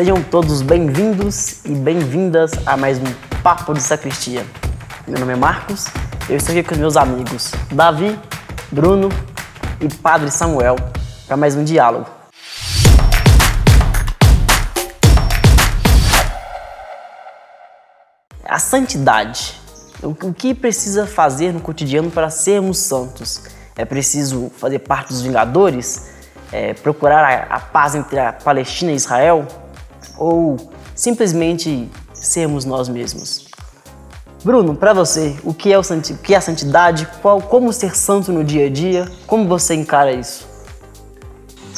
Sejam todos bem-vindos e bem-vindas a mais um Papo de Sacristia. Meu nome é Marcos, eu estou aqui com meus amigos Davi, Bruno e Padre Samuel para mais um diálogo. A santidade. O que precisa fazer no cotidiano para sermos santos? É preciso fazer parte dos Vingadores? É, procurar a, a paz entre a Palestina e Israel? Ou simplesmente sermos nós mesmos? Bruno, para você, o que é, o, o que é a santidade? Qual, como ser santo no dia a dia? Como você encara isso?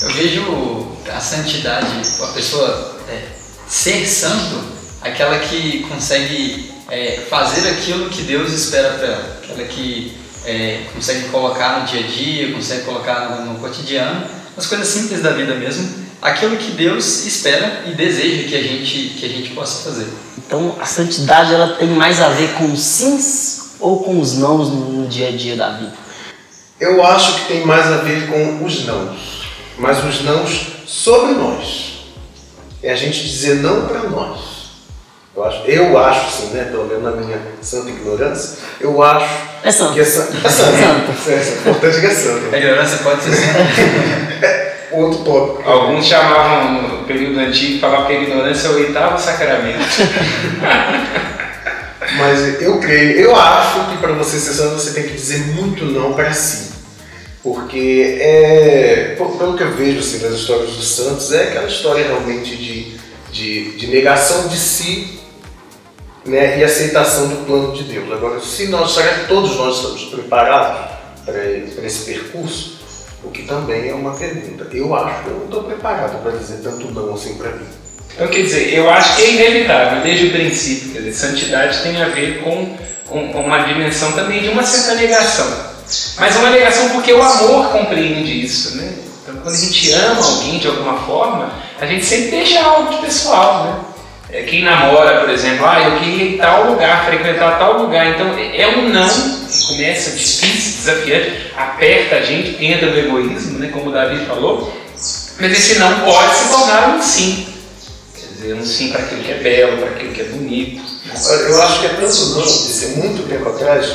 Eu vejo a santidade, a pessoa é, ser santo, aquela que consegue é, fazer aquilo que Deus espera para ela, aquela que é, consegue colocar no dia a dia, consegue colocar no, no cotidiano, as coisas simples da vida mesmo, aquilo que Deus espera e deseja que a gente, que a gente possa fazer. Então a santidade ela tem mais a ver com os sims ou com os nãos no, dia a dia da vida? Eu acho que tem mais a ver com os nãos, mas os nãos sobre nós. É a gente dizer não para nós. Eu acho, eu acho sim, né? Pelo menos na minha santa ignorância, eu acho É santo. que é santo. É santo. É, é importante que é santo. A ignorância pode ser santa. Outro tópico. Alguns chamavam no período antigo, falavam que a ignorância é o oitavo sacramento. Mas eu creio, eu acho que para você ser santo você tem que dizer muito não para si. Porque é, pelo que eu vejo assim, das histórias dos santos, é aquela história realmente de, de, de negação de si né, e aceitação do plano de Deus. Agora, se nós, será que todos nós estamos preparados para esse percurso? O que também é uma pergunta. Eu acho que eu não estou preparado para dizer tanto não assim para mim. Então, quer dizer, eu acho que é inevitável, desde o princípio. Quer dizer, santidade tem a ver com, uma dimensão também de uma certa negação. Mas uma negação porque o amor compreende isso, né? Então, quando a gente ama alguém de alguma forma, a gente sempre deixa algo de pessoal, né? É, Quem namora, por exemplo, ah, eu queria ir em tal lugar, frequentar tal lugar. Então, é um não que começa difícil, desafiante, aperta a gente, entra no egoísmo, né? Como o Davi falou. Mas esse não pode se tornar um sim. Quer dizer, um sim para aquilo que é belo, para aquilo que é bonito. Eu acho que é tanto não, disse muito tempo atrás,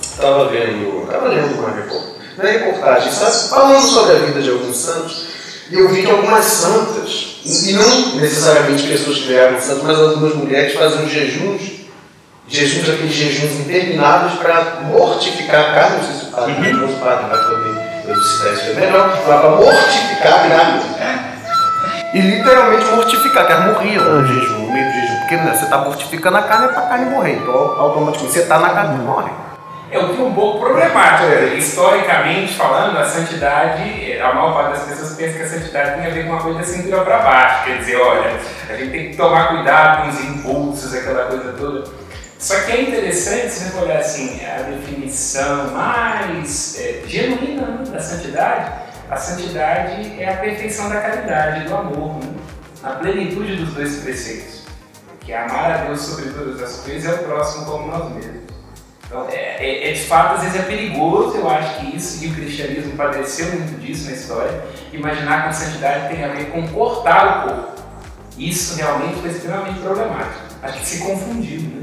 estava vendo, estava lendo uma reportagem, é reportagem, sabe? Falando sobre a vida de alguns santos, e eu vi que algumas santas, e não necessariamente pessoas que vieram santos, mas algumas mulheres faziam jejuns, jejuns, aqueles jejuns intermináveis para mortificar a carne, não sei se o padre, Uhum. o padre vai poder elucidar isso não, mas para mortificar a carne. E literalmente mortificar, que elas morriam no jejum, no meio do jejum. Porque né, você está mortificando a carne é para a carne morrer. Então automaticamente você está na carne e morre. É o que é um pouco problemático. né? Historicamente falando, a santidade, a maior parte das pessoas pensa que a santidade tem a ver com uma coisa da cintura para baixo. Quer dizer, olha, a gente tem que tomar cuidado com os impulsos, aquela coisa toda. Só que é interessante se você olhar assim, a definição mais é, genuína né, da santidade. A santidade é a perfeição da caridade, do amor, né? a plenitude dos dois preceitos. Que é amar a Deus sobre todas as coisas e ao próximo como nós mesmos. Então, é, é- é de fato, às vezes é perigoso, eu acho que isso, e o cristianismo padeceu muito disso na história, imaginar que a santidade tem a ver com cortar o corpo. Isso realmente foi extremamente problemático. Acho que se confundiu, né?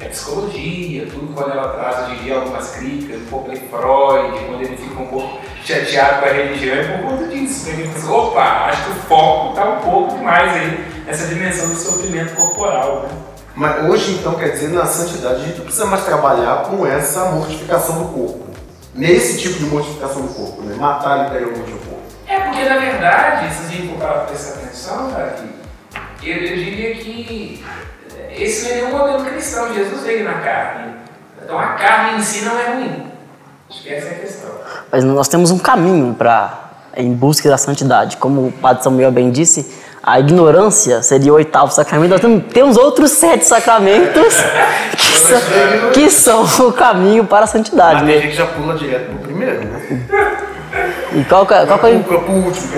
A psicologia, tudo quando ela traz hoje em dia algumas críticas, um pouco de Freud, quando ele fica um pouco chateado com a religião, é por conta disso. Né? Pensa, opa, acho que o foco está um pouco demais aí nessa dimensão do sofrimento corporal, né? Mas hoje, então, quer dizer, na santidade, a gente não precisa mais trabalhar com essa mortificação do corpo. Nesse tipo de mortificação do corpo, né? Matar literalmente o corpo. É porque, na verdade, se a gente for parar pra prestar atenção, Davi, eu, eu diria que esse não é nenhum modelo cristão. Jesus veio na carne. Então a carne em si não é ruim. Acho que essa é a questão. Mas nós temos um caminho para em busca da santidade. Como o Padre Samuel bem disse, a ignorância seria o oitavo sacramento. Nós temos, outros sete sacramentos que são, que são o caminho para a santidade. Mas tem Né? gente que já pula direto pro primeiro, né? E qual, que é- qual que é o último,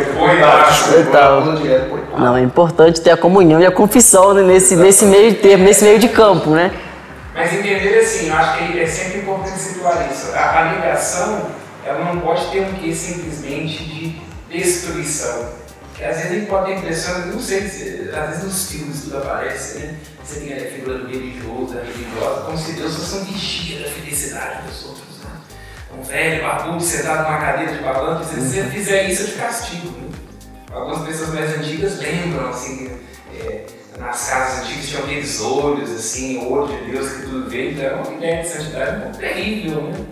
que é. Não, é importante ter a comunhão e a confissão né, nesse, nesse meio termo, nesse meio de campo, né? Mas entender assim, eu acho que é sempre importante situar isso. A, a negação, ela não pode ter um quê simplesmente de destruição. que às vezes a gente pode ter a impressão, não sei, às vezes nos filmes tudo aparece, né? Você tem a figura do religioso, da religiosa, como se Deus fosse um vigia da felicidade dos outros? Um velho, barbudo, sentado numa cadeira de balanço, se você fizer isso, eu te castigo, né? Algumas pessoas mais antigas lembram, assim, é, nas casas antigas tinham aqueles olhos, assim, o olho de Deus que tudo vê, então é uma ideia de santidade muito terrível, né?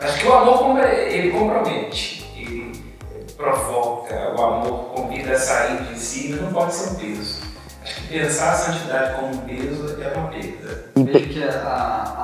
Acho que o amor, ele compromete, ele provoca, o amor convida a sair de si, mas não pode ser um peso. Acho que pensar a santidade como um peso é uma perda. Vejo que a, vezes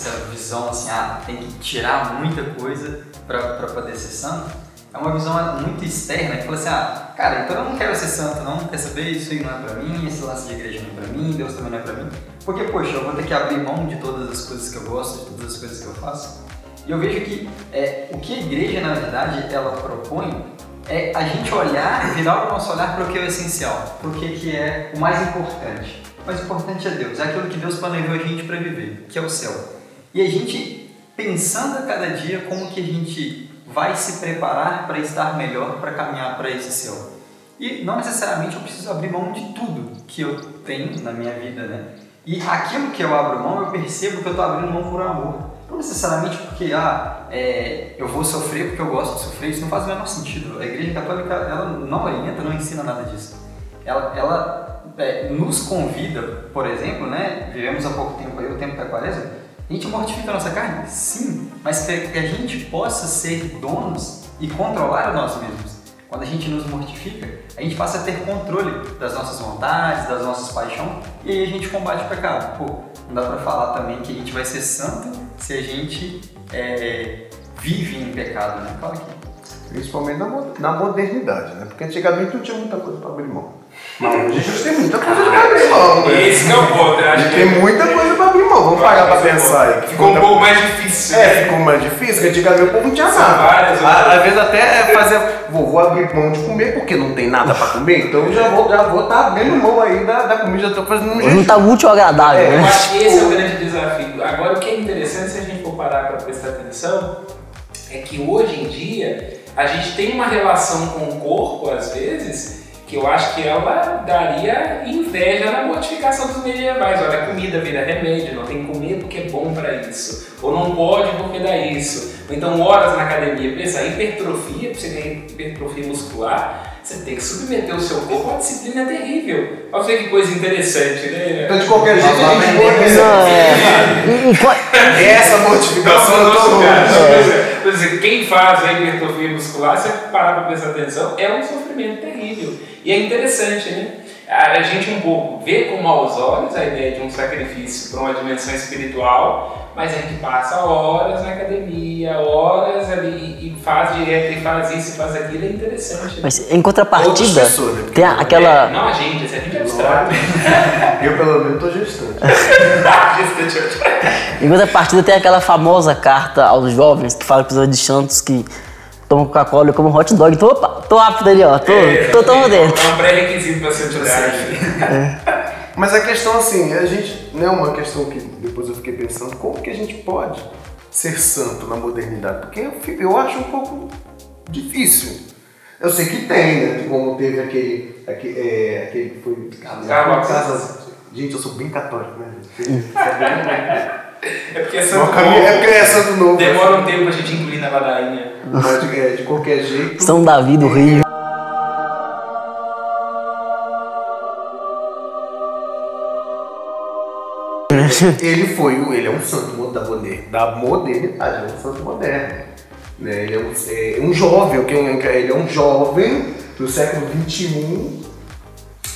essa visão assim, ah, tem que tirar muita coisa para poder ser santo, é uma visão muito externa que fala assim, ah, cara, então eu não quero ser santo, não, quer saber, isso aí não é pra mim, esse lance de igreja não é pra mim, Deus também não é pra mim. Porque, poxa, eu vou ter que abrir mão de todas as coisas que eu gosto, de todas as coisas que eu faço. E eu vejo que é, o que a igreja, na verdade, ela propõe é a gente olhar, virar o nosso olhar para o que é o essencial, para o que, que é o mais importante. O mais importante é Deus, é aquilo que Deus planejou a gente para viver, que é o céu. E a gente pensando a cada dia como que a gente vai se preparar para estar melhor para caminhar para esse céu. E não necessariamente eu preciso abrir mão de tudo que eu tenho na minha vida, né? E aquilo que eu abro mão, eu percebo que eu estou abrindo mão por amor. Não necessariamente porque ah, é, eu vou sofrer porque eu gosto de sofrer, isso não faz o menor sentido. A Igreja Católica ela não orienta, não ensina nada disso. Ela, ela é, nos convida, por exemplo, né? Vivemos há pouco tempo aí, o tempo da quaresma, a gente mortifica a nossa carne? Sim, mas que a gente possa ser donos e controlar nós mesmos. Quando a gente nos mortifica, a gente passa a ter controle das nossas vontades, das nossas paixões, e aí a gente combate o pecado. Pô, não dá pra falar também que a gente vai ser santo se a gente é, vive em pecado, né? Fala aqui. Principalmente na, na modernidade, né? Porque antigamente não tinha muita coisa para abrir mão. Mas hoje a gente tem muita coisa para abrir mão, né? Esse é o ponto, A gente tem muita coisa para abrir mão. Vamos parar para pensar aí. Ficou um pouco mais difícil. É, ficou mais difícil, antigamente o povo não tinha nada. Várias Às vezes até fazer, vou, vou abrir mão de comer porque não tem nada para comer, então já vou já vou estar tá abrindo mão aí da, da comida, já estou fazendo um jeito. Não tá útil ou agradável, é, né? Eu acho que esse é o grande desafio. Agora, o que é interessante, se a gente for parar para prestar atenção, é que hoje em dia a gente tem uma relação com o corpo, às vezes, que eu acho que ela daria inveja na mortificação dos medievais. Olha, comida vira remédio, não tem comer porque é bom para isso. Ou não pode porque dá isso. Ou então horas na academia. Pensa, hipertrofia, para você ganhar hipertrofia muscular, você tem que submeter o seu corpo a uma disciplina terrível. Olha ver que coisa interessante, né? Então, de qualquer jeito, a gente pode Não, é. Essa mortificação eu tô longe. Por exemplo, quem faz a hipertrofia muscular, se parar para prestar atenção, é um sofrimento terrível. E é interessante, né? A gente um pouco vê com maus olhos a ideia de um sacrifício para uma dimensão espiritual, mas a gente passa horas na academia, horas ali e faz direto e faz isso e faz aquilo, é interessante. Né? Mas em contrapartida, pessoas, né? tem aquela. É, não a gente, a gente é abstrato. Eu pelo menos estou gestante. em contrapartida, tem aquela famosa carta aos jovens que fala para os de Santos que tomo Coca-Cola e como hot dog. Tô, tô apto ali, ó. Tô, é, tô, tô, tô dentro. É um pré-requisito pra santidade. É. Mas a questão, assim, a gente. Não é uma questão que depois eu fiquei pensando, como que a gente pode ser santo na modernidade? Porque eu, eu acho um pouco difícil. Eu sei que tem, né? Como teve aquele. aquele, é, aquele que foi. Casa, gente, eu sou bem católico, né? É porque é santo novo. É porque é santo novo. Demora um tempo a gente incluir na ladainha. Mas é, de qualquer jeito. São Davi do Rio. ele foi, ele é um santo da, da modernidade, é um santo moderno. Né? Ele é um, é um jovem, ele é um jovem do século XXI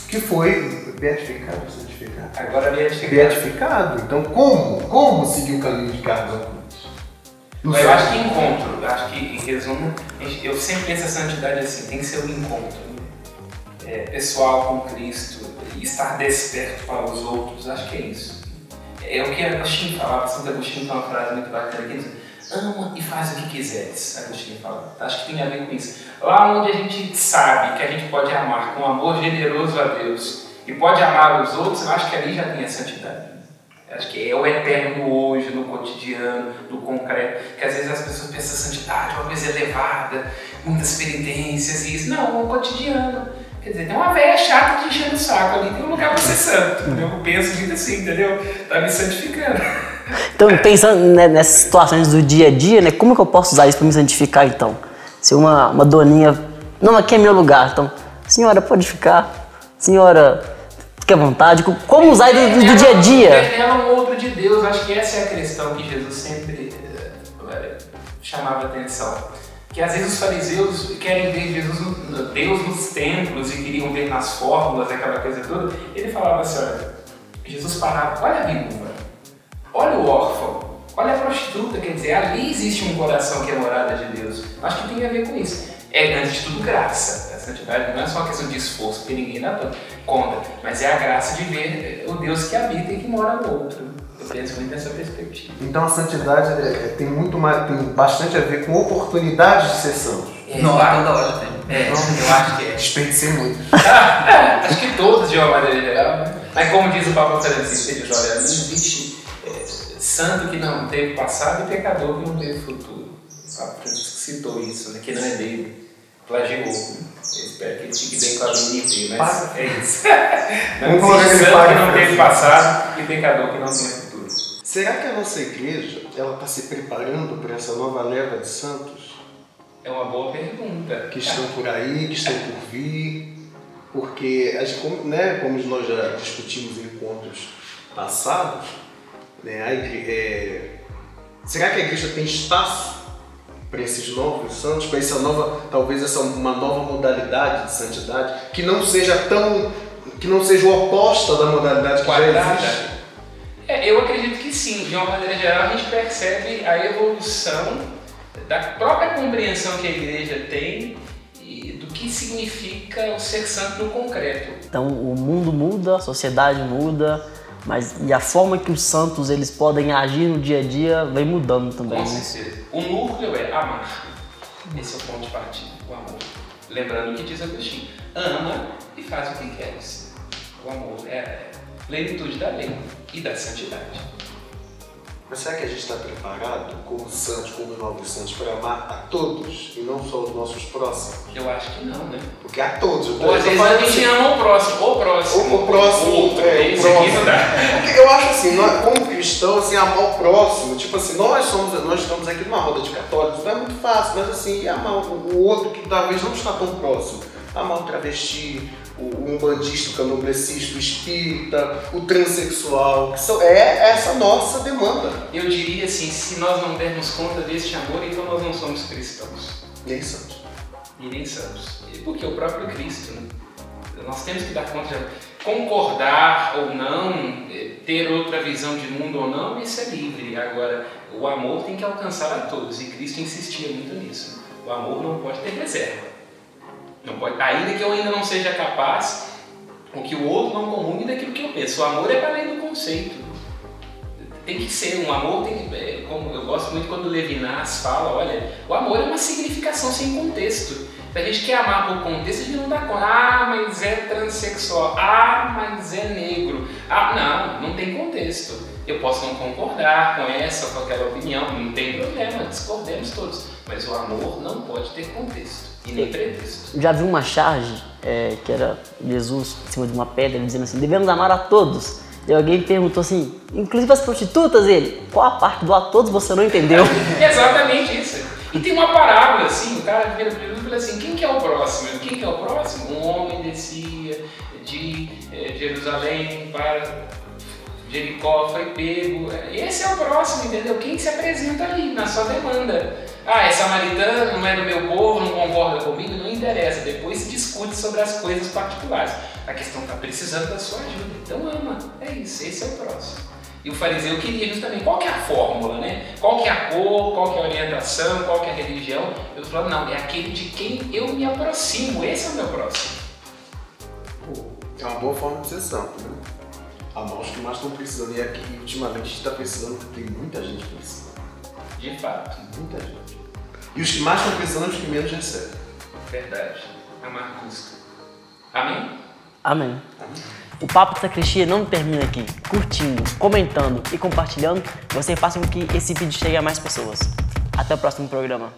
que foi beatificado, santificado. Agora beatificado. Beatificado. Então como? Como seguir o caminho de Carlos? Eu acho que encontro, eu acho que em resumo, eu sempre penso a santidade assim, tem que ser um encontro né? é, pessoal com Cristo, estar desperto para os outros, acho que é isso. É o que Agostinho falava, Santo Agostinho tem uma frase muito bacana que diz, ama e faz o que quiseres, Agostinho fala. Acho que tem a ver com isso. Lá onde a gente sabe que a gente pode amar com amor generoso a Deus e pode amar os outros, eu acho que ali já tem a santidade. Acho que é o eterno hoje, no cotidiano, no concreto. Que às vezes as pessoas pensam santidade, uma coisa elevada, muitas penitências e isso. Não, o cotidiano. Quer dizer, tem uma velha chata te enchendo o saco ali, tem um lugar pra ser santo. Eu penso muito assim, entendeu? Tá me santificando. Então, pensando né, nessas situações do dia a dia, né, como que eu posso usar isso para me santificar, então? Se uma, uma doninha, não, aqui é meu lugar, então, senhora, pode ficar, senhora, fique à vontade, como usar do, do, do dia a dia? Ela é um outro de Deus, acho que essa é a questão que Jesus sempre uh, chamava atenção que às vezes os fariseus querem ver Jesus, Deus nos templos e queriam ver nas fórmulas, aquela coisa toda. Ele falava assim, olha, Jesus parava, olha a viúva, olha o órfão, olha a prostituta, quer dizer, ali existe um coração que é morada de Deus. Acho que tem a ver com isso. É, antes de tudo, graça. A santidade não é só uma questão de esforço, porque ninguém dá conta, mas é a graça de ver o Deus que habita e que mora no outro. Eu penso muito nessa perspectiva. Então a santidade é, é, tem muito mais, tem bastante a ver com oportunidades de ser santos. É, não, toda hora tem. É, eu acho que é. Desperdicei muito. acho que todos de uma maneira geral, né? Mas como diz o Papa Francisco, ele olha, não existe é, santo que não teve passado e pecador que não teve futuro. O Papa Francisco citou isso, né? que não é dele. Plagiou. Eu espero que ele fique bem com a minha mas é isso. não existe santo que não teve passado e pecador que não tem futuro. Será que a nossa igreja ela está se preparando para essa nova leva de santos? É uma boa pergunta. Que estão por aí, que estão por vir. Porque, como, né, como nós já discutimos em encontros passados, né, a igreja, é, será que a igreja tem espaço para esses novos santos, para essa nova, talvez essa uma nova modalidade de santidade que não seja tão, que não seja oposta da modalidade que Quadrada. já existe? É, eu acredito que sim. De uma maneira geral, a gente percebe a evolução da própria compreensão que a igreja tem e do que significa o ser santo no concreto. Então, o mundo muda, a sociedade muda, mas e a forma que os santos eles podem agir no dia a dia vem mudando também. Com né? certeza. O núcleo é amar. Esse é o ponto de partida, o amor. Lembrando o que diz Agostinho: ama e faz o que queres. O amor é plenitude da lei e da santidade. Mas será que a gente está preparado, como santos, como novos santos, para amar a todos e não só os nossos próximos? Eu acho que não, né? Porque a todos. Ou às vezes a gente assim, ama o próximo, o próximo. O, o próximo, o outro, é, o próximo. Porque eu acho assim, nós, como cristãos, assim, amar o próximo, tipo assim, nós somos, nós estamos aqui numa roda de católicos, não é muito fácil, mas assim, amar o, o outro que talvez não está tão próximo. Amar o travesti, o umbandista, o candomblessista, o espírita, o transexual, que são, é essa nossa demanda. Eu diria assim, se nós não dermos conta deste amor, então nós não somos cristãos. Nem santos. E nem santos. Porque o próprio Cristo, né? nós temos que dar conta de concordar ou não, eh, ter outra visão de mundo ou não, isso é livre. Agora, o amor tem que alcançar a todos, e Cristo insistia muito nisso. O amor não pode ter reserva. Não pode, ainda que eu ainda não seja capaz, o que o outro não comungue daquilo que eu penso. O amor é para além do conceito. Tem que ser, um amor tem que, é, como eu gosto muito quando Levinas fala, olha, o amor é uma significação sem contexto. Se a gente quer amar por contexto, a gente não dá conta. Ah, mas é transexual. Ah, mas é negro. Ah, não, não tem contexto. Eu posso não concordar com essa ou com aquela opinião, não tem problema, discordemos todos. Mas o amor não pode ter contexto. E nem. Já vi uma charge é, que era Jesus em cima de uma pedra dizendo assim: devemos amar a todos. E alguém perguntou assim, inclusive as prostitutas, ele, qual a parte do a todos você não entendeu? Exatamente isso. E tem uma parábola assim, o cara vira para Jesus e fala assim, quem que é o próximo? Quem que é o próximo? Um homem descia de é, Jerusalém para Jericó, foi pego. Esse é o próximo, entendeu? Quem se apresenta ali na sua demanda. Ah, é samaritano, não é do meu povo, não concorda comigo, não interessa. Depois se discute sobre as coisas particulares. A questão está precisando da sua ajuda. Então ama. É isso, esse é o próximo. E o fariseu queria justamente qual que é a fórmula, né? Qual que é a cor, qual que é a orientação, qual que é a religião. Eu falando, não, é aquele de quem eu me aproximo. Esse é o meu próximo. É uma boa forma de ser santo, né? Amar os que mais estão precisando. E aqui, ultimamente, está precisando, porque tem muita gente precisando. De fato. Muita gente. E os que mais estão precisando, os que menos recebem. Verdade. Amar custa. Amém? Amém. Amém. O Papo Sacristia não termina aqui. Curtindo, comentando e compartilhando, você faça com que esse vídeo chegue a mais pessoas. Até o próximo programa.